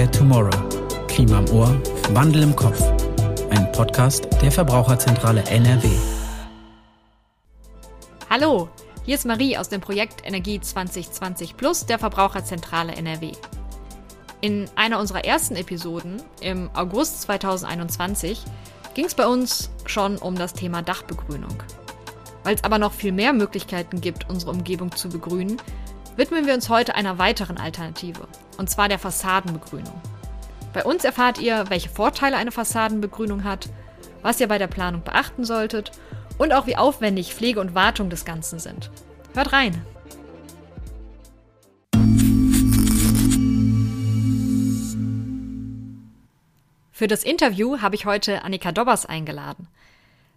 Care Tomorrow. Klima im Ohr, Wandel im Kopf. Ein Podcast der Verbraucherzentrale NRW. Hallo, hier ist Marie aus dem Projekt Energie 2020 Plus der Verbraucherzentrale NRW. In einer unserer ersten Episoden im August 2021 ging es bei uns schon um das Thema Dachbegrünung. Weil es aber noch viel mehr Möglichkeiten gibt, unsere Umgebung zu begrünen, widmen wir uns heute einer weiteren Alternative, und zwar der Fassadenbegrünung. Bei uns erfahrt ihr, welche Vorteile eine Fassadenbegrünung hat, was ihr bei der Planung beachten solltet und auch wie aufwendig Pflege und Wartung des Ganzen sind. Hört rein! Für das Interview habe ich heute Annika Dobbers eingeladen.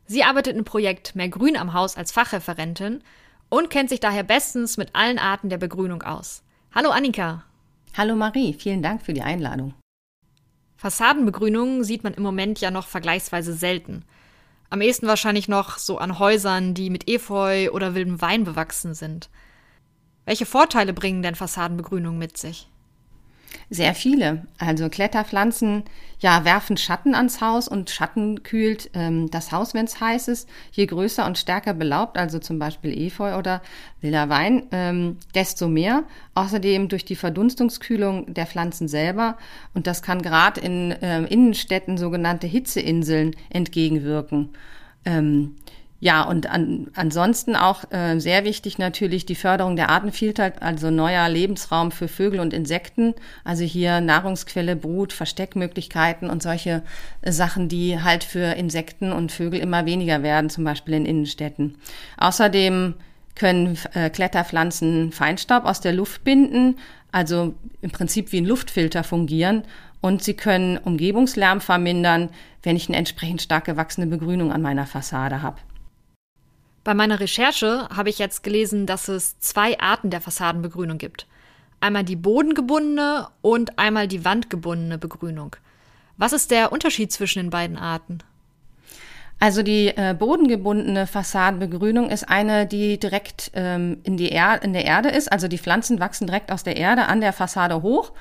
Sie arbeitet im Projekt Mehr Grün am Haus als Fachreferentin und kennt sich daher bestens mit allen Arten der Begrünung aus. Hallo Annika. Hallo Marie, vielen Dank für die Einladung. Fassadenbegrünung sieht man im Moment ja noch vergleichsweise selten. Am ehesten wahrscheinlich noch so an Häusern, die mit Efeu oder wildem Wein bewachsen sind. Welche Vorteile bringen denn Fassadenbegrünungen mit sich? Sehr viele. Also Kletterpflanzen ja, werfen Schatten ans Haus und Schatten kühlt ähm, das Haus, wenn es heiß ist. Je größer und stärker belaubt, also zum Beispiel Efeu oder wilder Wein, ähm, desto mehr. Außerdem durch die Verdunstungskühlung der Pflanzen selber. Und das kann gerade in ähm, Innenstädten sogenannte Hitzeinseln entgegenwirken. Ähm, ja, und an, ansonsten auch äh, sehr wichtig natürlich die Förderung der Artenvielfalt, also neuer Lebensraum für Vögel und Insekten. Also hier Nahrungsquelle, Brut, Versteckmöglichkeiten und solche äh, Sachen, die halt für Insekten und Vögel immer weniger werden, zum Beispiel in Innenstädten. Außerdem können äh, Kletterpflanzen Feinstaub aus der Luft binden, also im Prinzip wie ein Luftfilter fungieren. Und sie können Umgebungslärm vermindern, wenn ich eine entsprechend stark gewachsene Begrünung an meiner Fassade habe. Bei meiner Recherche habe ich jetzt gelesen, dass es zwei Arten der Fassadenbegrünung gibt. Einmal die bodengebundene und einmal die wandgebundene Begrünung. Was ist der Unterschied zwischen den beiden Arten? Also die äh, bodengebundene Fassadenbegrünung ist eine, die direkt ähm, in, die er in der Erde ist. Also die Pflanzen wachsen direkt aus der Erde an der Fassade hoch.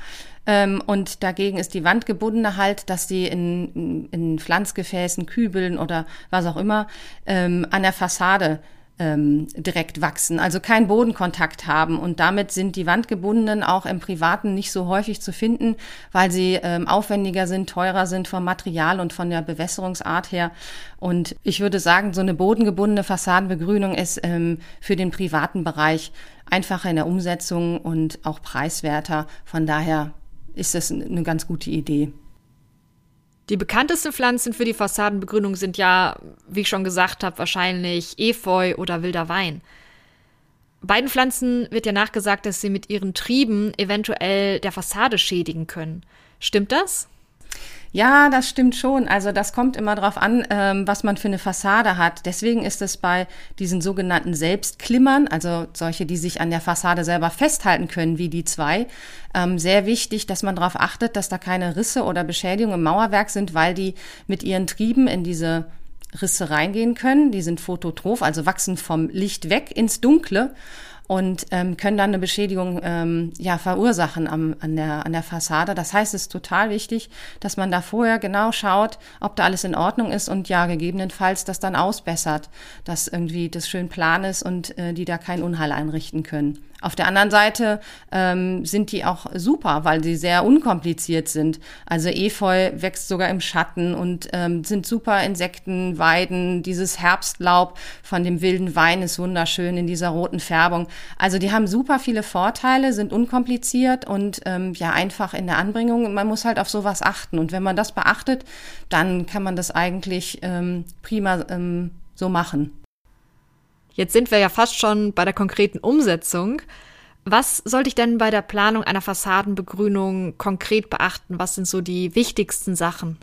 Ähm, und dagegen ist die wandgebundene halt, dass sie in, in Pflanzgefäßen, Kübeln oder was auch immer ähm, an der Fassade ähm, direkt wachsen, also keinen Bodenkontakt haben. Und damit sind die Wandgebundenen auch im Privaten nicht so häufig zu finden, weil sie ähm, aufwendiger sind, teurer sind vom Material und von der Bewässerungsart her. Und ich würde sagen, so eine bodengebundene Fassadenbegrünung ist ähm, für den privaten Bereich einfacher in der Umsetzung und auch preiswerter. Von daher ist das eine ganz gute Idee. Die bekanntesten Pflanzen für die Fassadenbegrünung sind ja, wie ich schon gesagt habe, wahrscheinlich Efeu oder wilder Wein. Beiden Pflanzen wird ja nachgesagt, dass sie mit ihren Trieben eventuell der Fassade schädigen können. Stimmt das? Ja, das stimmt schon. Also das kommt immer darauf an, ähm, was man für eine Fassade hat. Deswegen ist es bei diesen sogenannten Selbstklimmern, also solche, die sich an der Fassade selber festhalten können, wie die zwei, ähm, sehr wichtig, dass man darauf achtet, dass da keine Risse oder Beschädigungen im Mauerwerk sind, weil die mit ihren Trieben in diese Risse reingehen können. Die sind phototroph, also wachsen vom Licht weg ins Dunkle und ähm, können dann eine Beschädigung ähm, ja, verursachen am, an, der, an der Fassade. Das heißt, es ist total wichtig, dass man da vorher genau schaut, ob da alles in Ordnung ist und ja, gegebenenfalls das dann ausbessert, dass irgendwie das schön plan ist und äh, die da kein Unheil einrichten können. Auf der anderen Seite ähm, sind die auch super, weil sie sehr unkompliziert sind. Also Efeu wächst sogar im Schatten und ähm, sind super Insektenweiden. Dieses Herbstlaub von dem wilden Wein ist wunderschön in dieser roten Färbung. Also die haben super viele Vorteile, sind unkompliziert und ähm, ja einfach in der Anbringung. Man muss halt auf sowas achten. Und wenn man das beachtet, dann kann man das eigentlich ähm, prima ähm, so machen. Jetzt sind wir ja fast schon bei der konkreten Umsetzung. Was sollte ich denn bei der Planung einer Fassadenbegrünung konkret beachten? Was sind so die wichtigsten Sachen?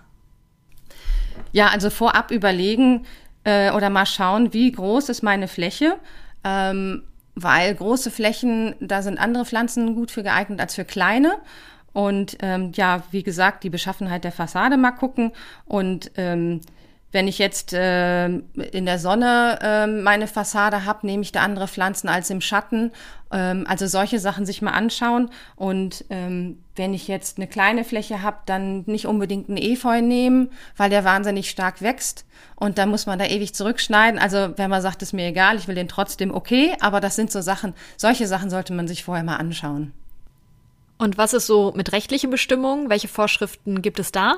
Ja, also vorab überlegen äh, oder mal schauen, wie groß ist meine Fläche. Ähm, weil große Flächen, da sind andere Pflanzen gut für geeignet als für kleine. Und ähm, ja, wie gesagt, die Beschaffenheit der Fassade mal gucken und ähm, wenn ich jetzt äh, in der Sonne äh, meine Fassade habe, nehme ich da andere Pflanzen als im Schatten. Ähm, also solche Sachen sich mal anschauen. Und ähm, wenn ich jetzt eine kleine Fläche habe, dann nicht unbedingt einen Efeu nehmen, weil der wahnsinnig stark wächst. Und dann muss man da ewig zurückschneiden. Also wenn man sagt, ist mir egal, ich will den trotzdem okay. Aber das sind so Sachen, solche Sachen sollte man sich vorher mal anschauen. Und was ist so mit rechtlichen Bestimmungen? Welche Vorschriften gibt es da?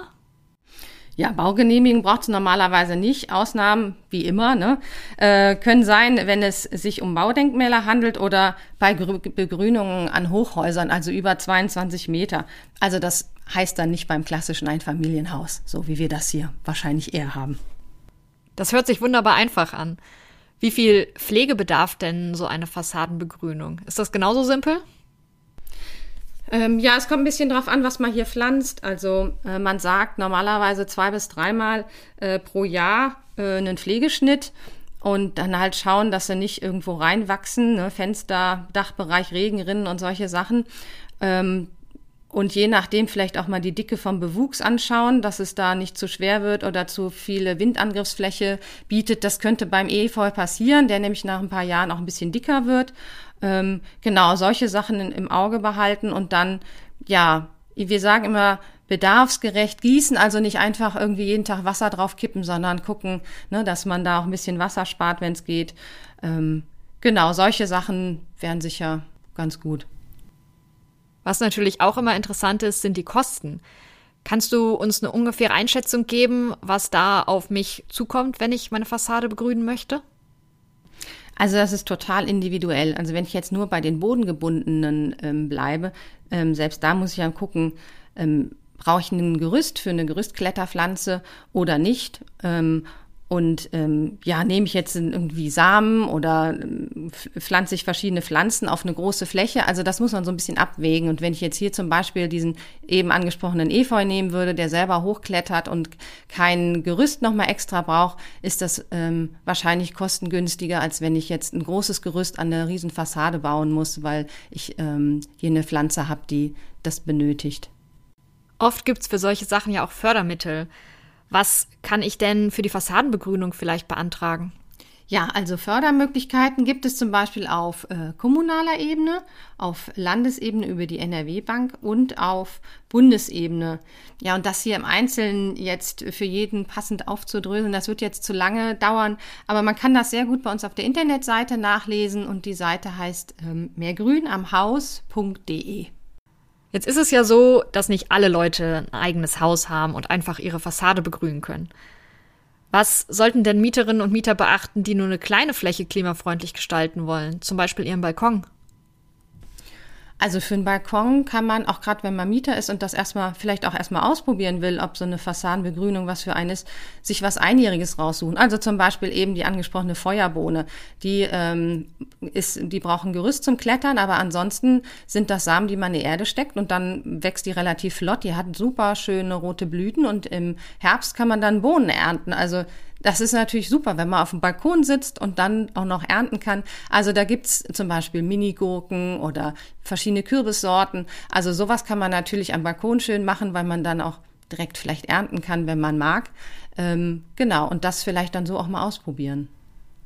Ja, Baugenehmigung braucht es normalerweise nicht. Ausnahmen, wie immer, ne, äh, können sein, wenn es sich um Baudenkmäler handelt oder bei Begrünungen an Hochhäusern, also über 22 Meter. Also das heißt dann nicht beim klassischen Einfamilienhaus, so wie wir das hier wahrscheinlich eher haben. Das hört sich wunderbar einfach an. Wie viel Pflege bedarf denn so eine Fassadenbegrünung? Ist das genauso simpel? Ähm, ja, es kommt ein bisschen drauf an, was man hier pflanzt. Also äh, man sagt normalerweise zwei bis dreimal äh, pro Jahr äh, einen Pflegeschnitt und dann halt schauen, dass sie nicht irgendwo reinwachsen, ne? Fenster, Dachbereich, Regenrinnen und solche Sachen. Ähm, und je nachdem vielleicht auch mal die Dicke vom Bewuchs anschauen, dass es da nicht zu schwer wird oder zu viele Windangriffsfläche bietet. Das könnte beim Efeu passieren, der nämlich nach ein paar Jahren auch ein bisschen dicker wird. Ähm, genau, solche Sachen im Auge behalten und dann, ja, wir sagen immer, bedarfsgerecht gießen, also nicht einfach irgendwie jeden Tag Wasser drauf kippen, sondern gucken, ne, dass man da auch ein bisschen Wasser spart, wenn es geht. Ähm, genau, solche Sachen wären sicher ganz gut. Was natürlich auch immer interessant ist, sind die Kosten. Kannst du uns eine ungefähre Einschätzung geben, was da auf mich zukommt, wenn ich meine Fassade begrünen möchte? Also das ist total individuell. Also wenn ich jetzt nur bei den bodengebundenen ähm, bleibe, ähm, selbst da muss ich dann gucken, ähm, brauche ich ein Gerüst für eine Gerüstkletterpflanze oder nicht? Ähm, und ähm, ja, nehme ich jetzt irgendwie Samen oder ähm, pflanze ich verschiedene Pflanzen auf eine große Fläche? Also das muss man so ein bisschen abwägen. Und wenn ich jetzt hier zum Beispiel diesen eben angesprochenen Efeu nehmen würde, der selber hochklettert und kein Gerüst nochmal extra braucht, ist das ähm, wahrscheinlich kostengünstiger, als wenn ich jetzt ein großes Gerüst an der Riesenfassade bauen muss, weil ich ähm, hier eine Pflanze habe, die das benötigt. Oft gibt's für solche Sachen ja auch Fördermittel. Was kann ich denn für die Fassadenbegrünung vielleicht beantragen? Ja, also Fördermöglichkeiten gibt es zum Beispiel auf äh, kommunaler Ebene, auf Landesebene über die NRW-Bank und auf Bundesebene. Ja, und das hier im Einzelnen jetzt für jeden passend aufzudröseln, das wird jetzt zu lange dauern, aber man kann das sehr gut bei uns auf der Internetseite nachlesen und die Seite heißt ähm, mehrgrünamhaus.de. Jetzt ist es ja so, dass nicht alle Leute ein eigenes Haus haben und einfach ihre Fassade begrünen können. Was sollten denn Mieterinnen und Mieter beachten, die nur eine kleine Fläche klimafreundlich gestalten wollen, zum Beispiel ihren Balkon? Also für einen Balkon kann man, auch gerade wenn man Mieter ist und das erstmal, vielleicht auch erstmal ausprobieren will, ob so eine Fassadenbegrünung was für einen ist, sich was Einjähriges raussuchen. Also zum Beispiel eben die angesprochene Feuerbohne. Die ähm, ist, die brauchen Gerüst zum Klettern, aber ansonsten sind das Samen, die man in die Erde steckt und dann wächst die relativ flott. Die hat super schöne rote Blüten und im Herbst kann man dann Bohnen ernten. Also das ist natürlich super, wenn man auf dem Balkon sitzt und dann auch noch ernten kann. Also da gibt's zum Beispiel Minigurken oder verschiedene Kürbissorten. Also sowas kann man natürlich am Balkon schön machen, weil man dann auch direkt vielleicht ernten kann, wenn man mag. Ähm, genau, und das vielleicht dann so auch mal ausprobieren.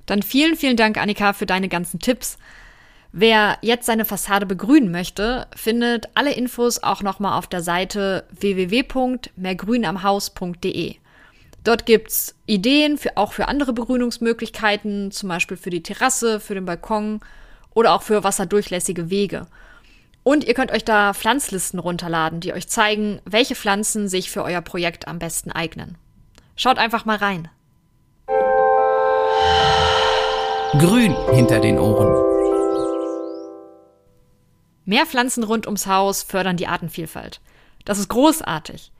Dann vielen, vielen Dank, Annika, für deine ganzen Tipps. Wer jetzt seine Fassade begrünen möchte, findet alle Infos auch nochmal auf der Seite www.mehrgrünamhaus.de. Dort gibt's Ideen für, auch für andere Begrünungsmöglichkeiten, zum Beispiel für die Terrasse, für den Balkon oder auch für wasserdurchlässige Wege. Und ihr könnt euch da Pflanzlisten runterladen, die euch zeigen, welche Pflanzen sich für euer Projekt am besten eignen. Schaut einfach mal rein. Grün hinter den Ohren. Mehr Pflanzen rund ums Haus fördern die Artenvielfalt. Das ist großartig.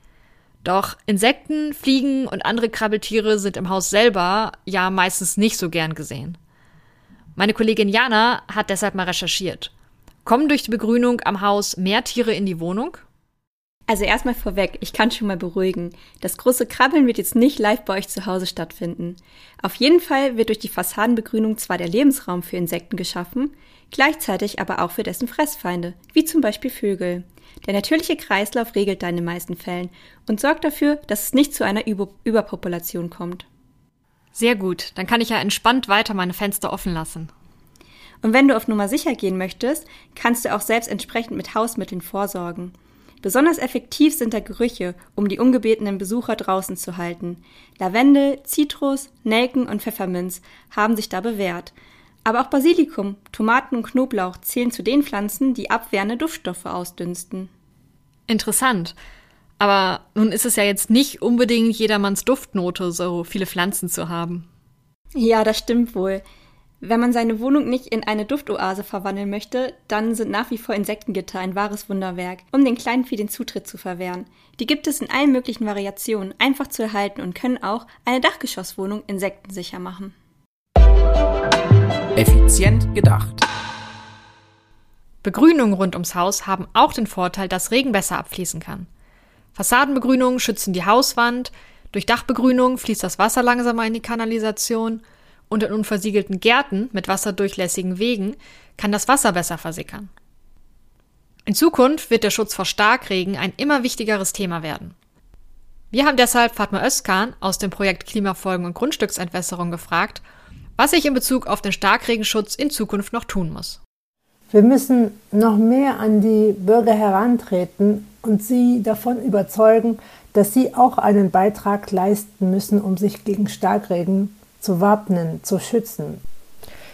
Doch Insekten, Fliegen und andere Krabbeltiere sind im Haus selber ja meistens nicht so gern gesehen. Meine Kollegin Jana hat deshalb mal recherchiert. Kommen durch die Begrünung am Haus mehr Tiere in die Wohnung? Also erstmal vorweg, ich kann schon mal beruhigen. Das große Krabbeln wird jetzt nicht live bei euch zu Hause stattfinden. Auf jeden Fall wird durch die Fassadenbegrünung zwar der Lebensraum für Insekten geschaffen, gleichzeitig aber auch für dessen Fressfeinde, wie zum Beispiel Vögel. Der natürliche Kreislauf regelt da in den meisten Fällen und sorgt dafür, dass es nicht zu einer Über Überpopulation kommt. Sehr gut, dann kann ich ja entspannt weiter meine Fenster offen lassen. Und wenn du auf Nummer sicher gehen möchtest, kannst du auch selbst entsprechend mit Hausmitteln vorsorgen. Besonders effektiv sind da Gerüche, um die ungebetenen Besucher draußen zu halten. Lavendel, Zitrus, Nelken und Pfefferminz haben sich da bewährt. Aber auch Basilikum, Tomaten und Knoblauch zählen zu den Pflanzen, die abwehrende Duftstoffe ausdünsten. Interessant. Aber nun ist es ja jetzt nicht unbedingt jedermanns Duftnote, so viele Pflanzen zu haben. Ja, das stimmt wohl. Wenn man seine Wohnung nicht in eine Duftoase verwandeln möchte, dann sind nach wie vor Insektengitter ein wahres Wunderwerk, um den Kleinvieh den Zutritt zu verwehren. Die gibt es in allen möglichen Variationen, einfach zu erhalten und können auch eine Dachgeschosswohnung insektensicher machen. Effizient gedacht. Begrünungen rund ums Haus haben auch den Vorteil, dass Regen besser abfließen kann. Fassadenbegrünungen schützen die Hauswand, durch Dachbegrünung fließt das Wasser langsamer in die Kanalisation und in unversiegelten Gärten mit wasserdurchlässigen Wegen kann das Wasser besser versickern. In Zukunft wird der Schutz vor Starkregen ein immer wichtigeres Thema werden. Wir haben deshalb Fatma Özkan aus dem Projekt Klimafolgen und Grundstücksentwässerung gefragt, was sich in Bezug auf den Starkregenschutz in Zukunft noch tun muss. Wir müssen noch mehr an die Bürger herantreten und sie davon überzeugen, dass sie auch einen Beitrag leisten müssen, um sich gegen Starkregen zu wappnen, zu schützen.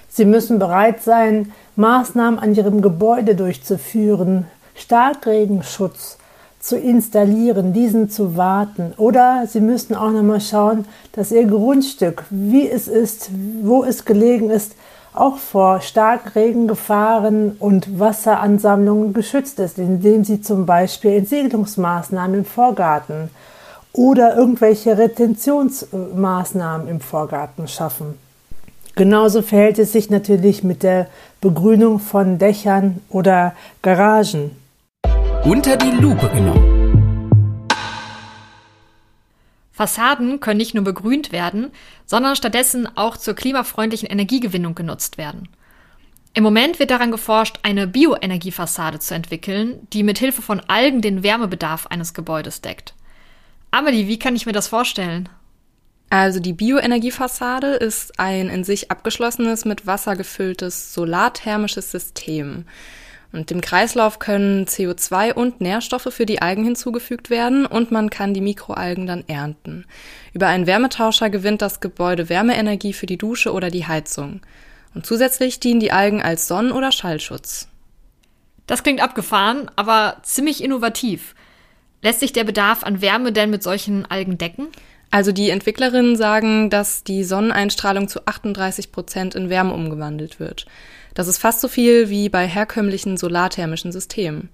Sie müssen bereit sein, Maßnahmen an ihrem Gebäude durchzuführen, Starkregenschutz zu installieren, diesen zu warten. Oder Sie müssen auch nochmal schauen, dass Ihr Grundstück, wie es ist, wo es gelegen ist, auch vor Starkregengefahren und Wasseransammlungen geschützt ist, indem Sie zum Beispiel Entsiedlungsmaßnahmen im Vorgarten oder irgendwelche Retentionsmaßnahmen im Vorgarten schaffen. Genauso verhält es sich natürlich mit der Begrünung von Dächern oder Garagen. Unter die Lupe genommen. Fassaden können nicht nur begrünt werden, sondern stattdessen auch zur klimafreundlichen Energiegewinnung genutzt werden. Im Moment wird daran geforscht, eine Bioenergiefassade zu entwickeln, die mit Hilfe von Algen den Wärmebedarf eines Gebäudes deckt. Amelie, wie kann ich mir das vorstellen? Also die Bioenergiefassade ist ein in sich abgeschlossenes, mit Wasser gefülltes solarthermisches System. Und dem Kreislauf können CO2 und Nährstoffe für die Algen hinzugefügt werden und man kann die Mikroalgen dann ernten. Über einen Wärmetauscher gewinnt das Gebäude Wärmeenergie für die Dusche oder die Heizung. Und zusätzlich dienen die Algen als Sonnen- oder Schallschutz. Das klingt abgefahren, aber ziemlich innovativ. Lässt sich der Bedarf an Wärme denn mit solchen Algen decken? Also die Entwicklerinnen sagen, dass die Sonneneinstrahlung zu 38 Prozent in Wärme umgewandelt wird. Das ist fast so viel wie bei herkömmlichen solarthermischen Systemen.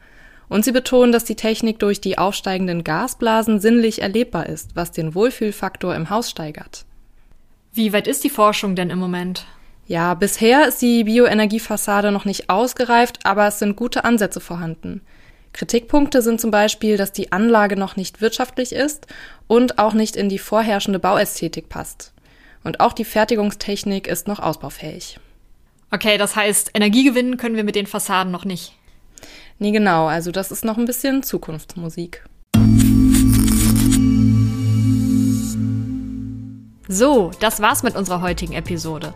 Und sie betonen, dass die Technik durch die aufsteigenden Gasblasen sinnlich erlebbar ist, was den Wohlfühlfaktor im Haus steigert. Wie weit ist die Forschung denn im Moment? Ja, bisher ist die Bioenergiefassade noch nicht ausgereift, aber es sind gute Ansätze vorhanden. Kritikpunkte sind zum Beispiel, dass die Anlage noch nicht wirtschaftlich ist und auch nicht in die vorherrschende Bauästhetik passt. Und auch die Fertigungstechnik ist noch ausbaufähig. Okay, das heißt, Energie gewinnen können wir mit den Fassaden noch nicht. Nee, genau, also das ist noch ein bisschen Zukunftsmusik. So, das war's mit unserer heutigen Episode.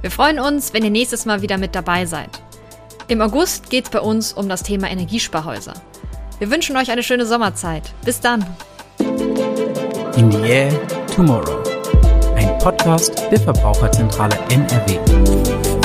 Wir freuen uns, wenn ihr nächstes Mal wieder mit dabei seid. Im August geht's bei uns um das Thema Energiesparhäuser. Wir wünschen euch eine schöne Sommerzeit. Bis dann. In the Air Tomorrow. Ein Podcast der Verbraucherzentrale NRW.